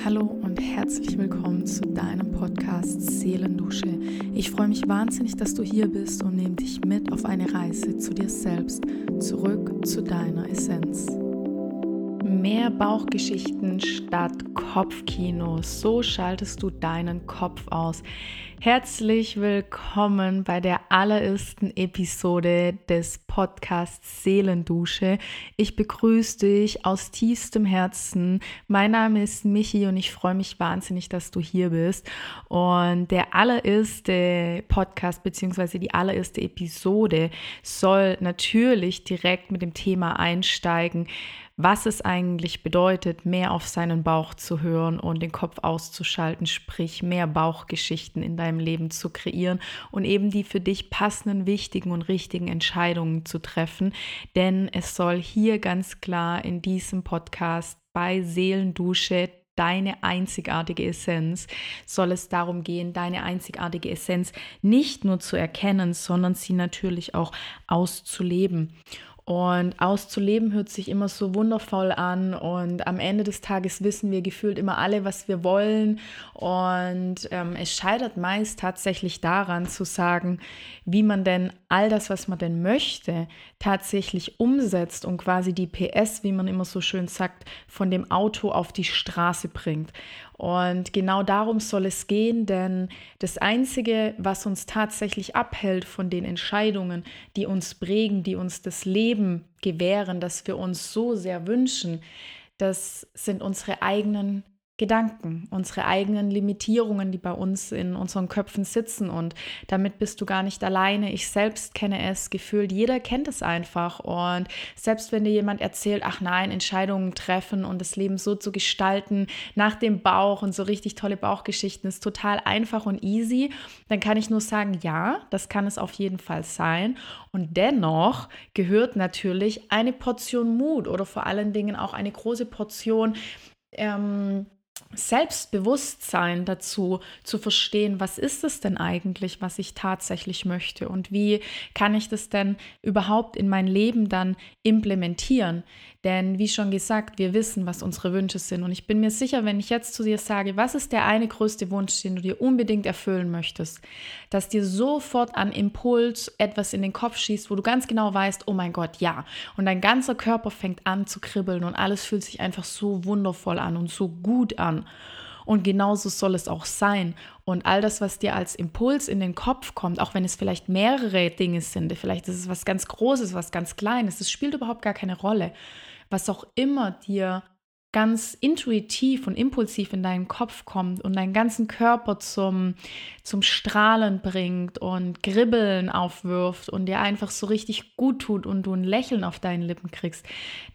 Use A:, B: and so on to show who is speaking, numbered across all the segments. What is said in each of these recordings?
A: Hallo und herzlich willkommen zu deinem Podcast Seelendusche. Ich freue mich wahnsinnig, dass du hier bist und nehme dich mit auf eine Reise zu dir selbst, zurück zu deiner Essenz. Mehr Bauchgeschichten statt Kopfkino. So schaltest du deinen Kopf aus. Herzlich willkommen bei der allerersten Episode des Podcasts Seelendusche. Ich begrüße dich aus tiefstem Herzen. Mein Name ist Michi und ich freue mich wahnsinnig, dass du hier bist. Und der allererste Podcast bzw. die allererste Episode soll natürlich direkt mit dem Thema einsteigen was es eigentlich bedeutet, mehr auf seinen Bauch zu hören und den Kopf auszuschalten, sprich mehr Bauchgeschichten in deinem Leben zu kreieren und eben die für dich passenden, wichtigen und richtigen Entscheidungen zu treffen. Denn es soll hier ganz klar in diesem Podcast bei Seelendusche deine einzigartige Essenz, soll es darum gehen, deine einzigartige Essenz nicht nur zu erkennen, sondern sie natürlich auch auszuleben. Und auszuleben hört sich immer so wundervoll an und am Ende des Tages wissen wir gefühlt immer alle, was wir wollen. Und ähm, es scheitert meist tatsächlich daran zu sagen, wie man denn all das, was man denn möchte, tatsächlich umsetzt und quasi die PS, wie man immer so schön sagt, von dem Auto auf die Straße bringt. Und genau darum soll es gehen, denn das Einzige, was uns tatsächlich abhält von den Entscheidungen, die uns prägen, die uns das Leben gewähren, das wir uns so sehr wünschen, das sind unsere eigenen Gedanken, unsere eigenen Limitierungen, die bei uns in unseren Köpfen sitzen. Und damit bist du gar nicht alleine. Ich selbst kenne es gefühlt. Jeder kennt es einfach. Und selbst wenn dir jemand erzählt, ach nein, Entscheidungen treffen und das Leben so zu gestalten, nach dem Bauch und so richtig tolle Bauchgeschichten ist total einfach und easy, dann kann ich nur sagen, ja, das kann es auf jeden Fall sein. Und dennoch gehört natürlich eine Portion Mut oder vor allen Dingen auch eine große Portion ähm, Selbstbewusstsein dazu zu verstehen, was ist es denn eigentlich, was ich tatsächlich möchte und wie kann ich das denn überhaupt in mein Leben dann implementieren. Denn wie schon gesagt, wir wissen, was unsere Wünsche sind. Und ich bin mir sicher, wenn ich jetzt zu dir sage, was ist der eine größte Wunsch, den du dir unbedingt erfüllen möchtest, dass dir sofort an Impuls etwas in den Kopf schießt, wo du ganz genau weißt, oh mein Gott, ja. Und dein ganzer Körper fängt an zu kribbeln und alles fühlt sich einfach so wundervoll an und so gut an. Und genauso soll es auch sein. Und all das, was dir als Impuls in den Kopf kommt, auch wenn es vielleicht mehrere Dinge sind, vielleicht ist es was ganz Großes, was ganz Kleines, das spielt überhaupt gar keine Rolle was auch immer dir ganz intuitiv und impulsiv in deinen Kopf kommt und deinen ganzen Körper zum, zum Strahlen bringt und Gribbeln aufwirft und dir einfach so richtig gut tut und du ein Lächeln auf deinen Lippen kriegst,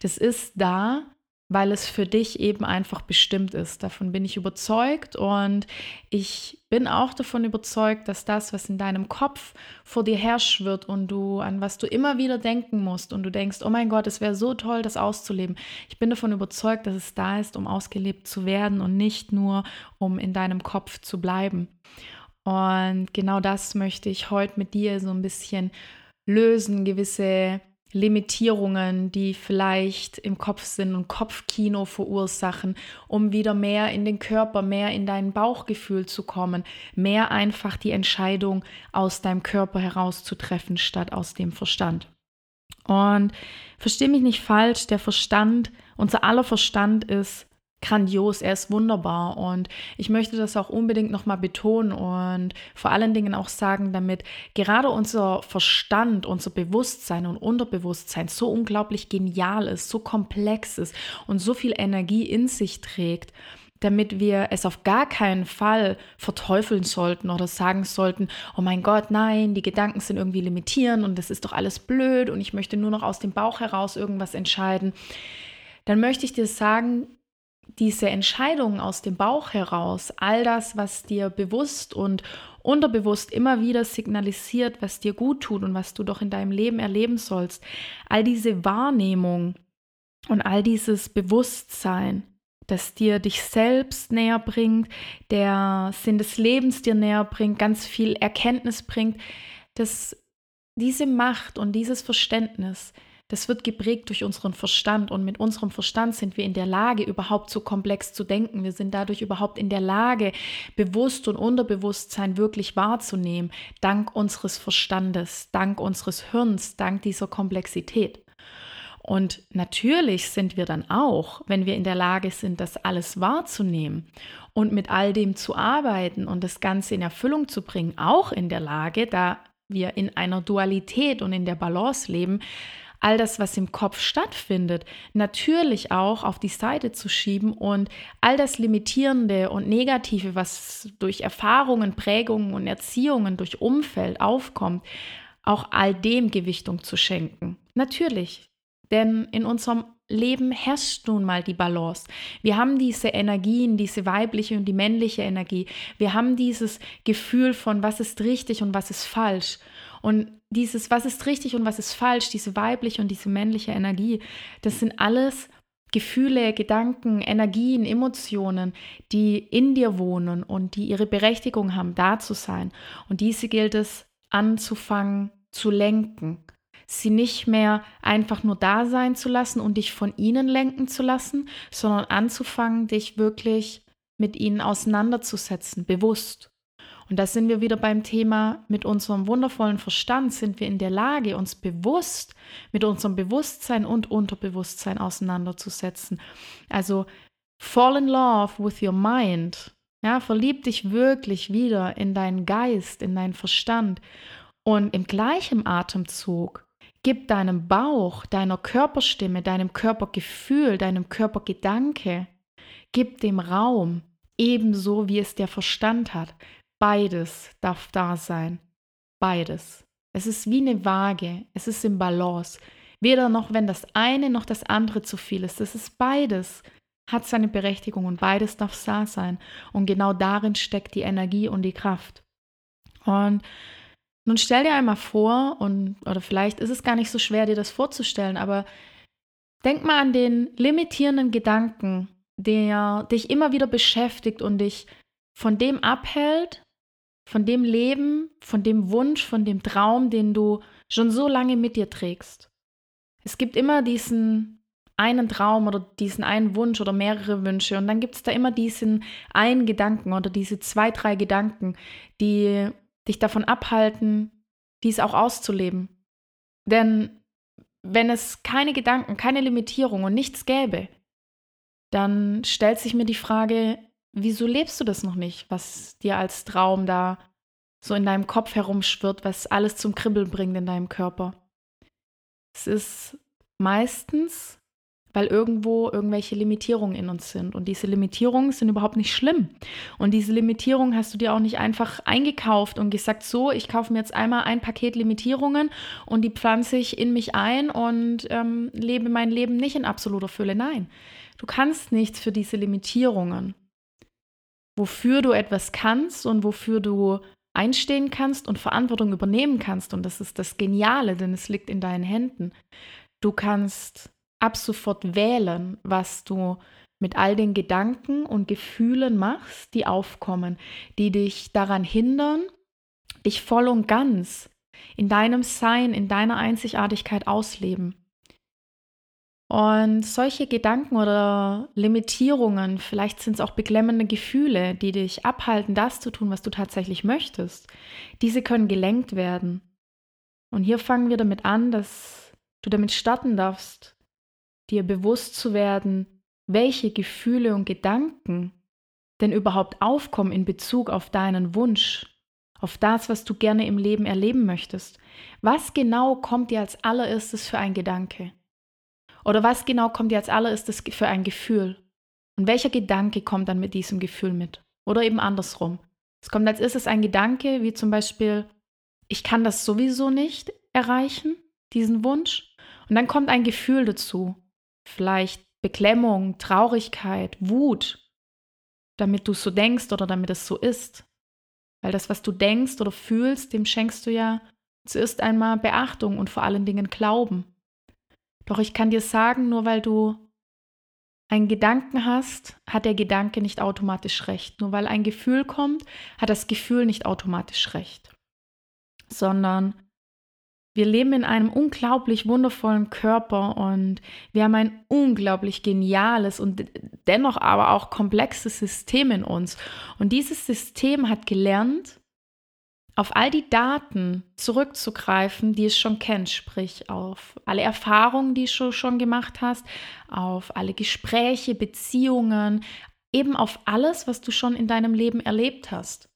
A: das ist da, weil es für dich eben einfach bestimmt ist. Davon bin ich überzeugt und ich bin auch davon überzeugt, dass das, was in deinem Kopf vor dir herrscht wird und du an was du immer wieder denken musst und du denkst, oh mein Gott, es wäre so toll, das auszuleben. Ich bin davon überzeugt, dass es da ist, um ausgelebt zu werden und nicht nur, um in deinem Kopf zu bleiben. Und genau das möchte ich heute mit dir so ein bisschen lösen, gewisse Limitierungen, die vielleicht im Kopf sind und Kopfkino verursachen, um wieder mehr in den Körper, mehr in dein Bauchgefühl zu kommen, mehr einfach die Entscheidung aus deinem Körper heraus zu treffen, statt aus dem Verstand. Und versteh mich nicht falsch, der Verstand, unser aller Verstand ist grandios, er ist wunderbar und ich möchte das auch unbedingt nochmal betonen und vor allen Dingen auch sagen, damit gerade unser Verstand, unser Bewusstsein und Unterbewusstsein so unglaublich genial ist, so komplex ist und so viel Energie in sich trägt, damit wir es auf gar keinen Fall verteufeln sollten oder sagen sollten, oh mein Gott, nein, die Gedanken sind irgendwie limitierend und das ist doch alles blöd und ich möchte nur noch aus dem Bauch heraus irgendwas entscheiden, dann möchte ich dir sagen, diese Entscheidungen aus dem Bauch heraus, all das, was dir bewusst und unterbewusst immer wieder signalisiert, was dir gut tut und was du doch in deinem Leben erleben sollst, all diese Wahrnehmung und all dieses Bewusstsein, das dir dich selbst näher bringt, der Sinn des Lebens dir näher bringt, ganz viel Erkenntnis bringt, dass diese Macht und dieses Verständnis, das wird geprägt durch unseren Verstand und mit unserem Verstand sind wir in der Lage, überhaupt so komplex zu denken. Wir sind dadurch überhaupt in der Lage, Bewusst und Unterbewusstsein wirklich wahrzunehmen, dank unseres Verstandes, dank unseres Hirns, dank dieser Komplexität. Und natürlich sind wir dann auch, wenn wir in der Lage sind, das alles wahrzunehmen und mit all dem zu arbeiten und das Ganze in Erfüllung zu bringen, auch in der Lage, da wir in einer Dualität und in der Balance leben, all das, was im Kopf stattfindet, natürlich auch auf die Seite zu schieben und all das Limitierende und Negative, was durch Erfahrungen, Prägungen und Erziehungen, durch Umfeld aufkommt, auch all dem Gewichtung zu schenken. Natürlich, denn in unserem Leben herrscht nun mal die Balance. Wir haben diese Energien, diese weibliche und die männliche Energie. Wir haben dieses Gefühl von, was ist richtig und was ist falsch. Und dieses, was ist richtig und was ist falsch, diese weibliche und diese männliche Energie, das sind alles Gefühle, Gedanken, Energien, Emotionen, die in dir wohnen und die ihre Berechtigung haben, da zu sein. Und diese gilt es anzufangen zu lenken. Sie nicht mehr einfach nur da sein zu lassen und dich von ihnen lenken zu lassen, sondern anzufangen, dich wirklich mit ihnen auseinanderzusetzen, bewusst. Und da sind wir wieder beim Thema, mit unserem wundervollen Verstand sind wir in der Lage, uns bewusst mit unserem Bewusstsein und Unterbewusstsein auseinanderzusetzen. Also fall in love with your mind. Ja, verlieb dich wirklich wieder in deinen Geist, in deinen Verstand. Und im gleichen Atemzug gib deinem Bauch, deiner Körperstimme, deinem Körpergefühl, deinem Körpergedanke, gib dem Raum, ebenso wie es der Verstand hat. Beides darf da sein. Beides. Es ist wie eine Waage. Es ist im Balance. Weder noch, wenn das eine noch das andere zu viel ist. Es ist beides. Hat seine Berechtigung und beides darf da sein. Und genau darin steckt die Energie und die Kraft. Und nun stell dir einmal vor, und, oder vielleicht ist es gar nicht so schwer, dir das vorzustellen, aber denk mal an den limitierenden Gedanken, der dich immer wieder beschäftigt und dich von dem abhält, von dem Leben, von dem Wunsch, von dem Traum, den du schon so lange mit dir trägst. Es gibt immer diesen einen Traum oder diesen einen Wunsch oder mehrere Wünsche und dann gibt es da immer diesen einen Gedanken oder diese zwei, drei Gedanken, die dich davon abhalten, dies auch auszuleben. Denn wenn es keine Gedanken, keine Limitierung und nichts gäbe, dann stellt sich mir die Frage, wieso lebst du das noch nicht, was dir als Traum da so in deinem Kopf herumschwirrt, was alles zum Kribbeln bringt in deinem Körper? Es ist meistens, weil irgendwo irgendwelche Limitierungen in uns sind. Und diese Limitierungen sind überhaupt nicht schlimm. Und diese Limitierungen hast du dir auch nicht einfach eingekauft und gesagt, so, ich kaufe mir jetzt einmal ein Paket Limitierungen und die pflanze ich in mich ein und ähm, lebe mein Leben nicht in absoluter Fülle. Nein, du kannst nichts für diese Limitierungen wofür du etwas kannst und wofür du einstehen kannst und Verantwortung übernehmen kannst. Und das ist das Geniale, denn es liegt in deinen Händen. Du kannst ab sofort wählen, was du mit all den Gedanken und Gefühlen machst, die aufkommen, die dich daran hindern, dich voll und ganz in deinem Sein, in deiner Einzigartigkeit ausleben. Und solche Gedanken oder Limitierungen, vielleicht sind es auch beklemmende Gefühle, die dich abhalten, das zu tun, was du tatsächlich möchtest, diese können gelenkt werden. Und hier fangen wir damit an, dass du damit starten darfst, dir bewusst zu werden, welche Gefühle und Gedanken denn überhaupt aufkommen in Bezug auf deinen Wunsch, auf das, was du gerne im Leben erleben möchtest. Was genau kommt dir als allererstes für ein Gedanke? Oder was genau kommt dir als allererstes für ein Gefühl? Und welcher Gedanke kommt dann mit diesem Gefühl mit? Oder eben andersrum. Es kommt als erstes ein Gedanke, wie zum Beispiel, ich kann das sowieso nicht erreichen, diesen Wunsch. Und dann kommt ein Gefühl dazu. Vielleicht Beklemmung, Traurigkeit, Wut, damit du so denkst oder damit es so ist. Weil das, was du denkst oder fühlst, dem schenkst du ja zuerst einmal Beachtung und vor allen Dingen Glauben. Doch ich kann dir sagen, nur weil du einen Gedanken hast, hat der Gedanke nicht automatisch recht. Nur weil ein Gefühl kommt, hat das Gefühl nicht automatisch recht. Sondern wir leben in einem unglaublich wundervollen Körper und wir haben ein unglaublich geniales und dennoch aber auch komplexes System in uns. Und dieses System hat gelernt, auf all die Daten zurückzugreifen, die es schon kennt, sprich auf alle Erfahrungen, die du schon gemacht hast, auf alle Gespräche, Beziehungen, eben auf alles, was du schon in deinem Leben erlebt hast.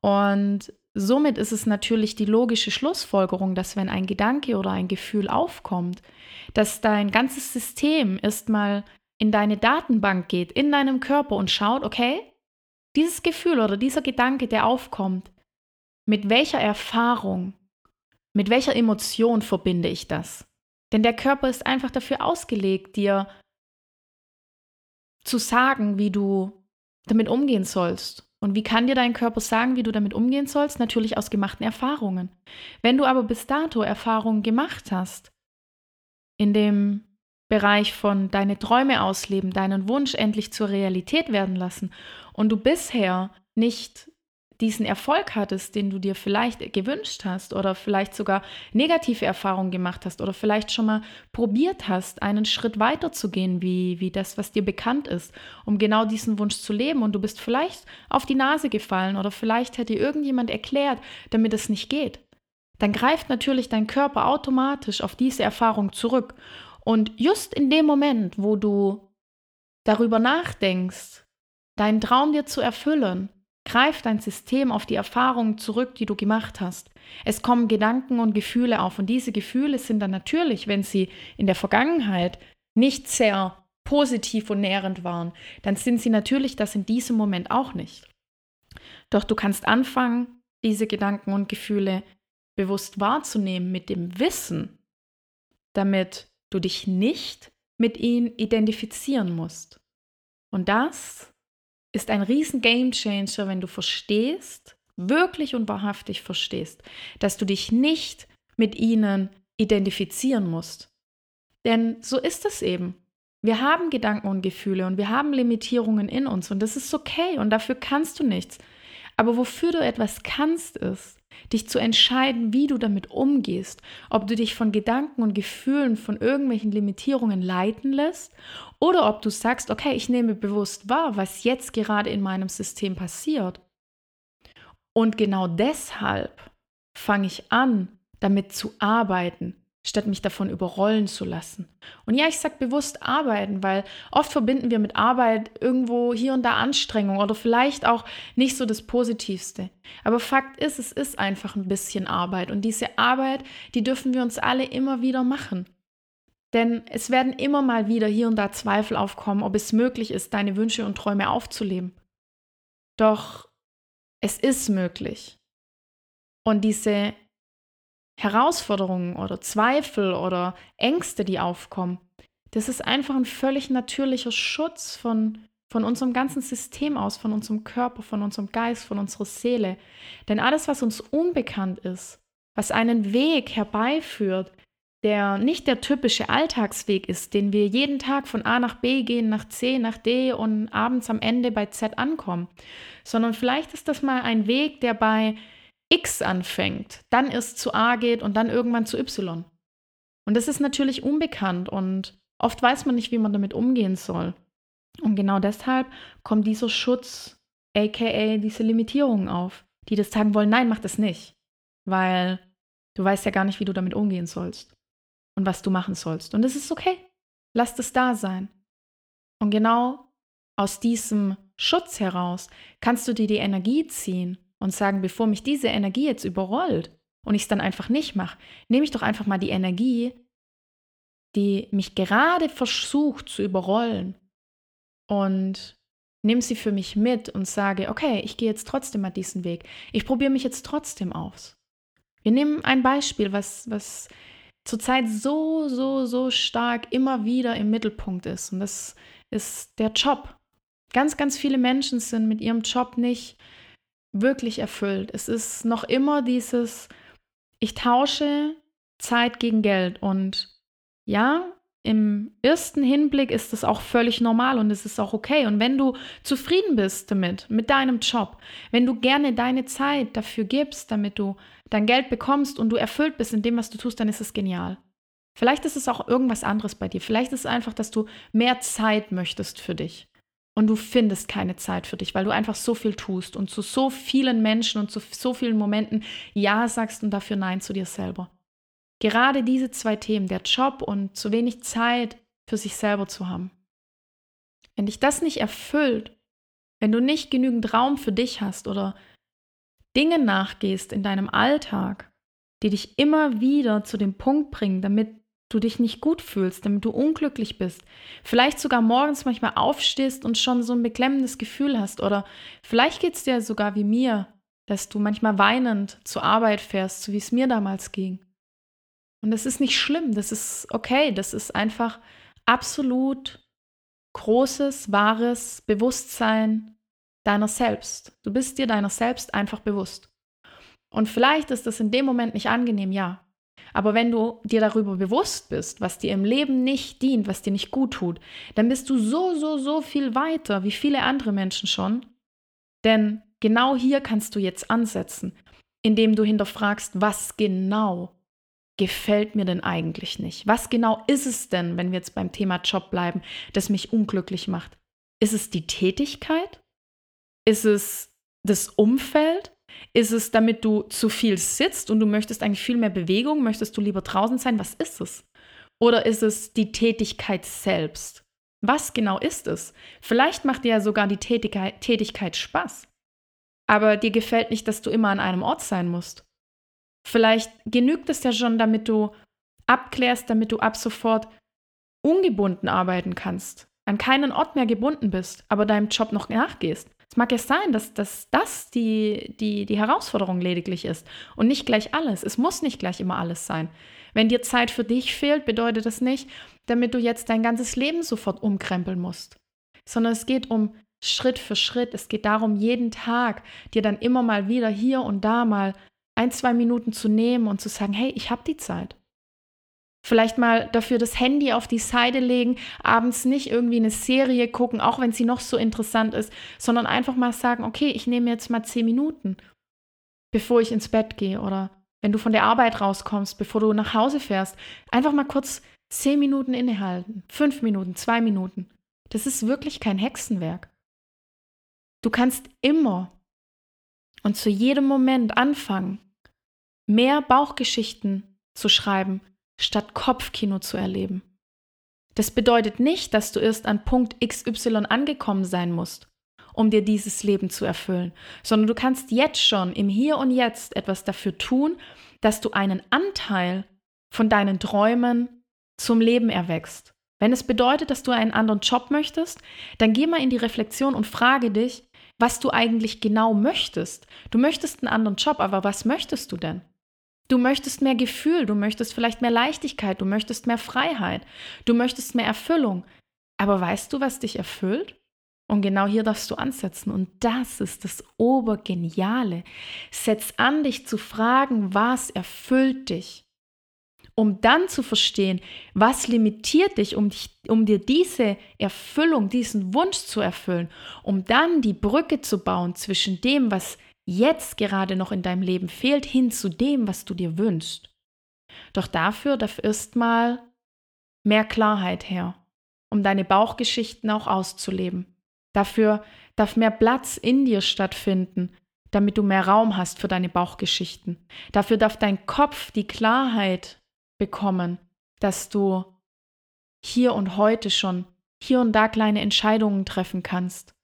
A: Und somit ist es natürlich die logische Schlussfolgerung, dass wenn ein Gedanke oder ein Gefühl aufkommt, dass dein ganzes System erstmal in deine Datenbank geht, in deinem Körper und schaut, okay, dieses Gefühl oder dieser Gedanke, der aufkommt, mit welcher Erfahrung, mit welcher Emotion verbinde ich das? Denn der Körper ist einfach dafür ausgelegt, dir zu sagen, wie du damit umgehen sollst. Und wie kann dir dein Körper sagen, wie du damit umgehen sollst? Natürlich aus gemachten Erfahrungen. Wenn du aber bis dato Erfahrungen gemacht hast, in dem Bereich von deine Träume ausleben, deinen Wunsch endlich zur Realität werden lassen und du bisher nicht diesen Erfolg hattest, den du dir vielleicht gewünscht hast oder vielleicht sogar negative Erfahrungen gemacht hast oder vielleicht schon mal probiert hast, einen Schritt weiter zu gehen, wie, wie das, was dir bekannt ist, um genau diesen Wunsch zu leben und du bist vielleicht auf die Nase gefallen oder vielleicht dir irgendjemand erklärt, damit es nicht geht, dann greift natürlich dein Körper automatisch auf diese Erfahrung zurück. Und just in dem Moment, wo du darüber nachdenkst, deinen Traum dir zu erfüllen, greift dein System auf die Erfahrungen zurück, die du gemacht hast. Es kommen Gedanken und Gefühle auf und diese Gefühle sind dann natürlich, wenn sie in der Vergangenheit nicht sehr positiv und nährend waren, dann sind sie natürlich das in diesem Moment auch nicht. Doch du kannst anfangen, diese Gedanken und Gefühle bewusst wahrzunehmen mit dem Wissen, damit du dich nicht mit ihnen identifizieren musst. Und das ist ein riesen Gamechanger, wenn du verstehst, wirklich und wahrhaftig verstehst, dass du dich nicht mit ihnen identifizieren musst. Denn so ist es eben. Wir haben Gedanken und Gefühle und wir haben Limitierungen in uns und das ist okay und dafür kannst du nichts. Aber wofür du etwas kannst, ist, dich zu entscheiden, wie du damit umgehst, ob du dich von Gedanken und Gefühlen, von irgendwelchen Limitierungen leiten lässt oder ob du sagst, okay, ich nehme bewusst wahr, was jetzt gerade in meinem System passiert. Und genau deshalb fange ich an, damit zu arbeiten, statt mich davon überrollen zu lassen. Und ja, ich sage bewusst arbeiten, weil oft verbinden wir mit Arbeit irgendwo hier und da Anstrengung oder vielleicht auch nicht so das Positivste. Aber Fakt ist, es ist einfach ein bisschen Arbeit und diese Arbeit, die dürfen wir uns alle immer wieder machen. Denn es werden immer mal wieder hier und da Zweifel aufkommen, ob es möglich ist, deine Wünsche und Träume aufzuleben. Doch es ist möglich. Und diese Herausforderungen oder Zweifel oder Ängste, die aufkommen, das ist einfach ein völlig natürlicher Schutz von, von unserem ganzen System aus, von unserem Körper, von unserem Geist, von unserer Seele. Denn alles, was uns unbekannt ist, was einen Weg herbeiführt, der nicht der typische Alltagsweg ist, den wir jeden Tag von A nach B gehen, nach C, nach D und abends am Ende bei Z ankommen, sondern vielleicht ist das mal ein Weg, der bei X anfängt, dann erst zu A geht und dann irgendwann zu Y. Und das ist natürlich unbekannt und oft weiß man nicht, wie man damit umgehen soll. Und genau deshalb kommt dieser Schutz, aka diese Limitierungen auf, die das sagen wollen, nein, mach das nicht, weil du weißt ja gar nicht, wie du damit umgehen sollst und was du machen sollst. Und es ist okay, lass das da sein. Und genau aus diesem Schutz heraus kannst du dir die Energie ziehen und sagen, bevor mich diese Energie jetzt überrollt und ich es dann einfach nicht mache, nehme ich doch einfach mal die Energie, die mich gerade versucht zu überrollen und nehme sie für mich mit und sage, okay, ich gehe jetzt trotzdem mal diesen Weg. Ich probiere mich jetzt trotzdem aus. Wir nehmen ein Beispiel, was, was zurzeit so, so, so stark immer wieder im Mittelpunkt ist. Und das ist der Job. Ganz, ganz viele Menschen sind mit ihrem Job nicht wirklich erfüllt. Es ist noch immer dieses, ich tausche Zeit gegen Geld. Und ja, im ersten Hinblick ist das auch völlig normal und es ist auch okay. Und wenn du zufrieden bist damit, mit deinem Job, wenn du gerne deine Zeit dafür gibst, damit du dein Geld bekommst und du erfüllt bist in dem, was du tust, dann ist es genial. Vielleicht ist es auch irgendwas anderes bei dir. Vielleicht ist es einfach, dass du mehr Zeit möchtest für dich. Und du findest keine Zeit für dich, weil du einfach so viel tust und zu so vielen Menschen und zu so vielen Momenten Ja sagst und dafür Nein zu dir selber. Gerade diese zwei Themen, der Job und zu wenig Zeit für sich selber zu haben. Wenn dich das nicht erfüllt, wenn du nicht genügend Raum für dich hast oder Dinge nachgehst in deinem Alltag, die dich immer wieder zu dem Punkt bringen, damit du dich nicht gut fühlst, damit du unglücklich bist, vielleicht sogar morgens manchmal aufstehst und schon so ein beklemmendes Gefühl hast oder vielleicht geht es dir sogar wie mir, dass du manchmal weinend zur Arbeit fährst, so wie es mir damals ging. Und das ist nicht schlimm, das ist okay, das ist einfach absolut großes, wahres Bewusstsein deiner selbst. Du bist dir deiner selbst einfach bewusst. Und vielleicht ist das in dem Moment nicht angenehm, ja. Aber wenn du dir darüber bewusst bist, was dir im Leben nicht dient, was dir nicht gut tut, dann bist du so, so, so viel weiter wie viele andere Menschen schon. Denn genau hier kannst du jetzt ansetzen, indem du hinterfragst, was genau gefällt mir denn eigentlich nicht? Was genau ist es denn, wenn wir jetzt beim Thema Job bleiben, das mich unglücklich macht? Ist es die Tätigkeit? Ist es das Umfeld? Ist es, damit du zu viel sitzt und du möchtest eigentlich viel mehr Bewegung? Möchtest du lieber draußen sein? Was ist es? Oder ist es die Tätigkeit selbst? Was genau ist es? Vielleicht macht dir ja sogar die Tätigkeit, Tätigkeit Spaß. Aber dir gefällt nicht, dass du immer an einem Ort sein musst. Vielleicht genügt es ja schon, damit du abklärst, damit du ab sofort ungebunden arbeiten kannst, an keinen Ort mehr gebunden bist, aber deinem Job noch nachgehst. Es mag ja sein, dass, dass das die, die, die Herausforderung lediglich ist und nicht gleich alles. Es muss nicht gleich immer alles sein. Wenn dir Zeit für dich fehlt, bedeutet das nicht, damit du jetzt dein ganzes Leben sofort umkrempeln musst, sondern es geht um Schritt für Schritt. Es geht darum, jeden Tag dir dann immer mal wieder hier und da mal ein, zwei Minuten zu nehmen und zu sagen, hey, ich habe die Zeit. Vielleicht mal dafür das Handy auf die Seite legen, abends nicht irgendwie eine Serie gucken, auch wenn sie noch so interessant ist, sondern einfach mal sagen, okay, ich nehme jetzt mal zehn Minuten, bevor ich ins Bett gehe oder wenn du von der Arbeit rauskommst, bevor du nach Hause fährst, einfach mal kurz zehn Minuten innehalten, fünf Minuten, zwei Minuten. Das ist wirklich kein Hexenwerk. Du kannst immer und zu jedem Moment anfangen, mehr Bauchgeschichten zu schreiben, statt Kopfkino zu erleben. Das bedeutet nicht, dass du erst an Punkt XY angekommen sein musst, um dir dieses Leben zu erfüllen, sondern du kannst jetzt schon im Hier und Jetzt etwas dafür tun, dass du einen Anteil von deinen Träumen zum Leben erwächst. Wenn es bedeutet, dass du einen anderen Job möchtest, dann geh mal in die Reflexion und frage dich, was du eigentlich genau möchtest. Du möchtest einen anderen Job, aber was möchtest du denn? Du möchtest mehr Gefühl, du möchtest vielleicht mehr Leichtigkeit, du möchtest mehr Freiheit, du möchtest mehr Erfüllung. Aber weißt du, was dich erfüllt? Und genau hier darfst du ansetzen. Und das ist das Obergeniale. Setz an, dich zu fragen, was erfüllt dich? Um dann zu verstehen, was limitiert dich, um, dich, um dir diese Erfüllung, diesen Wunsch zu erfüllen, um dann die Brücke zu bauen zwischen dem, was jetzt gerade noch in deinem Leben fehlt, hin zu dem, was du dir wünschst. Doch dafür darf erstmal mehr Klarheit her, um deine Bauchgeschichten auch auszuleben. Dafür darf mehr Platz in dir stattfinden, damit du mehr Raum hast für deine Bauchgeschichten. Dafür darf dein Kopf die Klarheit bekommen, dass du hier und heute schon hier und da kleine Entscheidungen treffen kannst,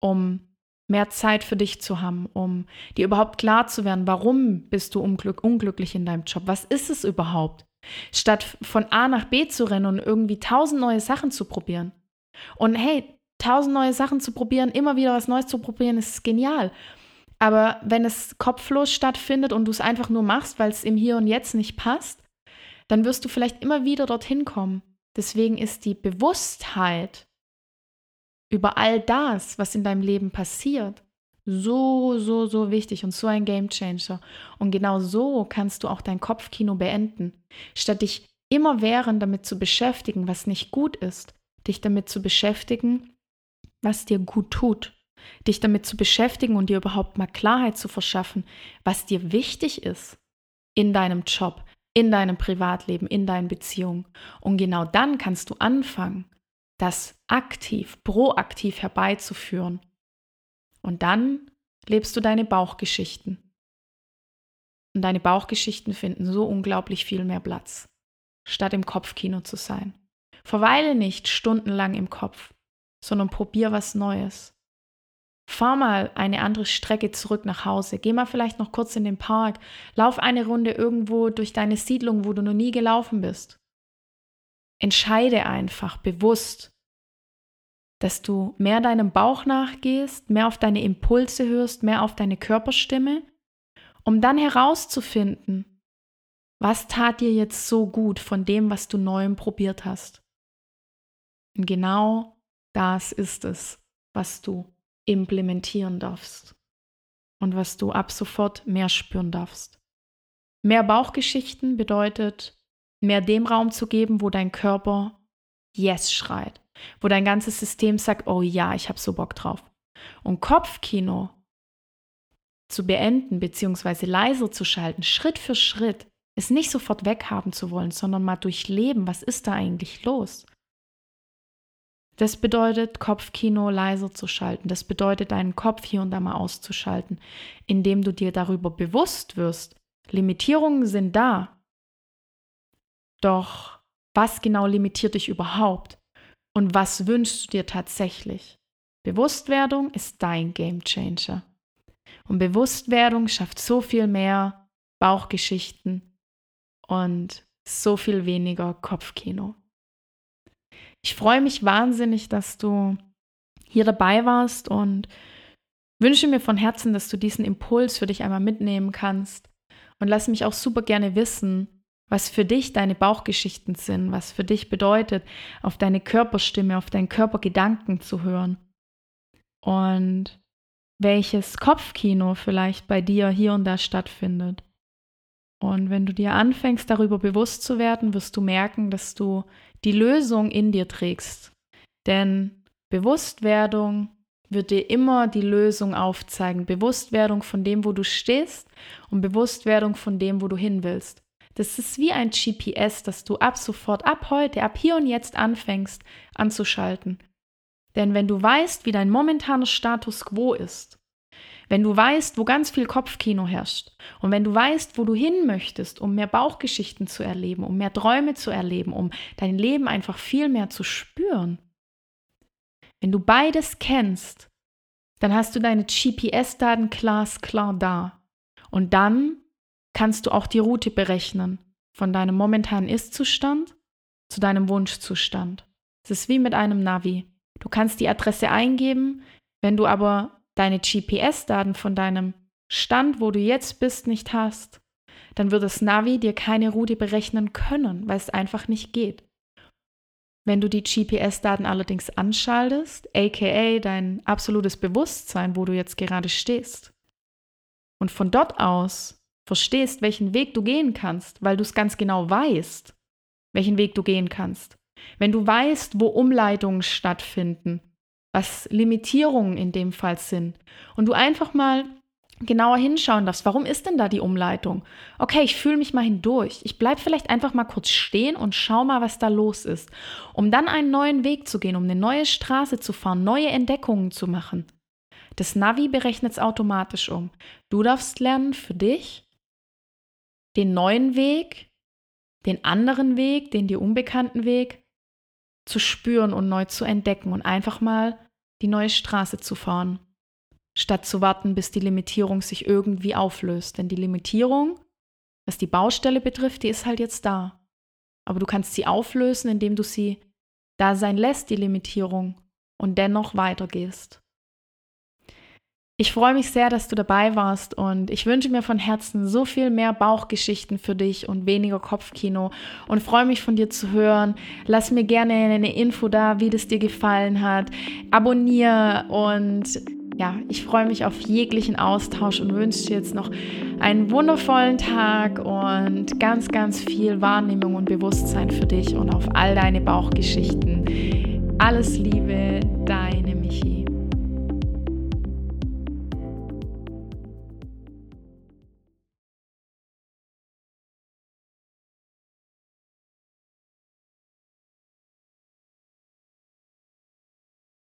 A: um mehr Zeit für dich zu haben, um dir überhaupt klar zu werden, warum bist du unglück unglücklich in deinem Job? Was ist es überhaupt? Statt von A nach B zu rennen und irgendwie tausend neue Sachen zu probieren. Und hey, tausend neue Sachen zu probieren, immer wieder was Neues zu probieren, ist genial. Aber wenn es kopflos stattfindet und du es einfach nur machst, weil es im Hier und Jetzt nicht passt, dann wirst du vielleicht immer wieder dorthin kommen. Deswegen ist die Bewusstheit über all das, was in deinem Leben passiert, so, so, so wichtig und so ein Game Changer. Und genau so kannst du auch dein Kopfkino beenden. Statt dich immerwährend damit zu beschäftigen, was nicht gut ist, dich damit zu beschäftigen, was dir gut tut, dich damit zu beschäftigen und dir überhaupt mal Klarheit zu verschaffen, was dir wichtig ist in deinem Job, in deinem Privatleben, in deinen Beziehungen. Und genau dann kannst du anfangen, das aktiv, proaktiv herbeizuführen. Und dann lebst du deine Bauchgeschichten. Und deine Bauchgeschichten finden so unglaublich viel mehr Platz, statt im Kopfkino zu sein. Verweile nicht stundenlang im Kopf, sondern probier was Neues. Fahr mal eine andere Strecke zurück nach Hause. Geh mal vielleicht noch kurz in den Park. Lauf eine Runde irgendwo durch deine Siedlung, wo du noch nie gelaufen bist. Entscheide einfach bewusst, dass du mehr deinem Bauch nachgehst, mehr auf deine Impulse hörst, mehr auf deine Körperstimme, um dann herauszufinden, was tat dir jetzt so gut von dem, was du neuem probiert hast. Und genau das ist es, was du implementieren darfst und was du ab sofort mehr spüren darfst. Mehr Bauchgeschichten bedeutet, mehr dem Raum zu geben, wo dein Körper Yes schreit, wo dein ganzes System sagt, oh ja, ich habe so Bock drauf. Und Kopfkino zu beenden bzw. leiser zu schalten, Schritt für Schritt, es nicht sofort weghaben zu wollen, sondern mal durchleben, was ist da eigentlich los? Das bedeutet, Kopfkino leiser zu schalten. Das bedeutet, deinen Kopf hier und da mal auszuschalten, indem du dir darüber bewusst wirst. Limitierungen sind da. Doch was genau limitiert dich überhaupt? Und was wünschst du dir tatsächlich? Bewusstwerdung ist dein Game Changer. Und Bewusstwerdung schafft so viel mehr Bauchgeschichten und so viel weniger Kopfkino. Ich freue mich wahnsinnig, dass du hier dabei warst und wünsche mir von Herzen, dass du diesen Impuls für dich einmal mitnehmen kannst. Und lass mich auch super gerne wissen, was für dich deine Bauchgeschichten sind, was für dich bedeutet, auf deine Körperstimme, auf deinen Körpergedanken zu hören. Und welches Kopfkino vielleicht bei dir hier und da stattfindet. Und wenn du dir anfängst, darüber bewusst zu werden, wirst du merken, dass du die Lösung in dir trägst. Denn Bewusstwerdung wird dir immer die Lösung aufzeigen. Bewusstwerdung von dem, wo du stehst und Bewusstwerdung von dem, wo du hin willst. Das ist wie ein GPS, das du ab sofort, ab heute, ab hier und jetzt anfängst anzuschalten. Denn wenn du weißt, wie dein momentaner Status quo ist, wenn du weißt, wo ganz viel Kopfkino herrscht und wenn du weißt, wo du hin möchtest, um mehr Bauchgeschichten zu erleben, um mehr Träume zu erleben, um dein Leben einfach viel mehr zu spüren, wenn du beides kennst, dann hast du deine GPS-Daten glasklar da. Und dann kannst du auch die Route berechnen von deinem momentanen Ist-Zustand zu deinem Wunschzustand. Es ist wie mit einem Navi. Du kannst die Adresse eingeben, wenn du aber deine GPS-Daten von deinem Stand, wo du jetzt bist, nicht hast, dann wird das Navi dir keine Route berechnen können, weil es einfach nicht geht. Wenn du die GPS-Daten allerdings anschaltest, aka dein absolutes Bewusstsein, wo du jetzt gerade stehst, und von dort aus verstehst, welchen Weg du gehen kannst, weil du es ganz genau weißt, welchen Weg du gehen kannst. Wenn du weißt, wo Umleitungen stattfinden, was Limitierungen in dem Fall sind. Und du einfach mal genauer hinschauen darfst, warum ist denn da die Umleitung? Okay, ich fühle mich mal hindurch. Ich bleibe vielleicht einfach mal kurz stehen und schau mal, was da los ist, um dann einen neuen Weg zu gehen, um eine neue Straße zu fahren, neue Entdeckungen zu machen. Das Navi berechnet es automatisch um. Du darfst lernen für dich den neuen Weg, den anderen Weg, den dir unbekannten Weg zu spüren und neu zu entdecken und einfach mal die neue Straße zu fahren, statt zu warten, bis die Limitierung sich irgendwie auflöst. Denn die Limitierung, was die Baustelle betrifft, die ist halt jetzt da. Aber du kannst sie auflösen, indem du sie da sein lässt, die Limitierung, und dennoch weitergehst. Ich freue mich sehr, dass du dabei warst und ich wünsche mir von Herzen so viel mehr Bauchgeschichten für dich und weniger Kopfkino und freue mich von dir zu hören. Lass mir gerne eine Info da, wie das dir gefallen hat. Abonniere und ja, ich freue mich auf jeglichen Austausch und wünsche dir jetzt noch einen wundervollen Tag und ganz, ganz viel Wahrnehmung und Bewusstsein für dich und auf all deine Bauchgeschichten. Alles Liebe,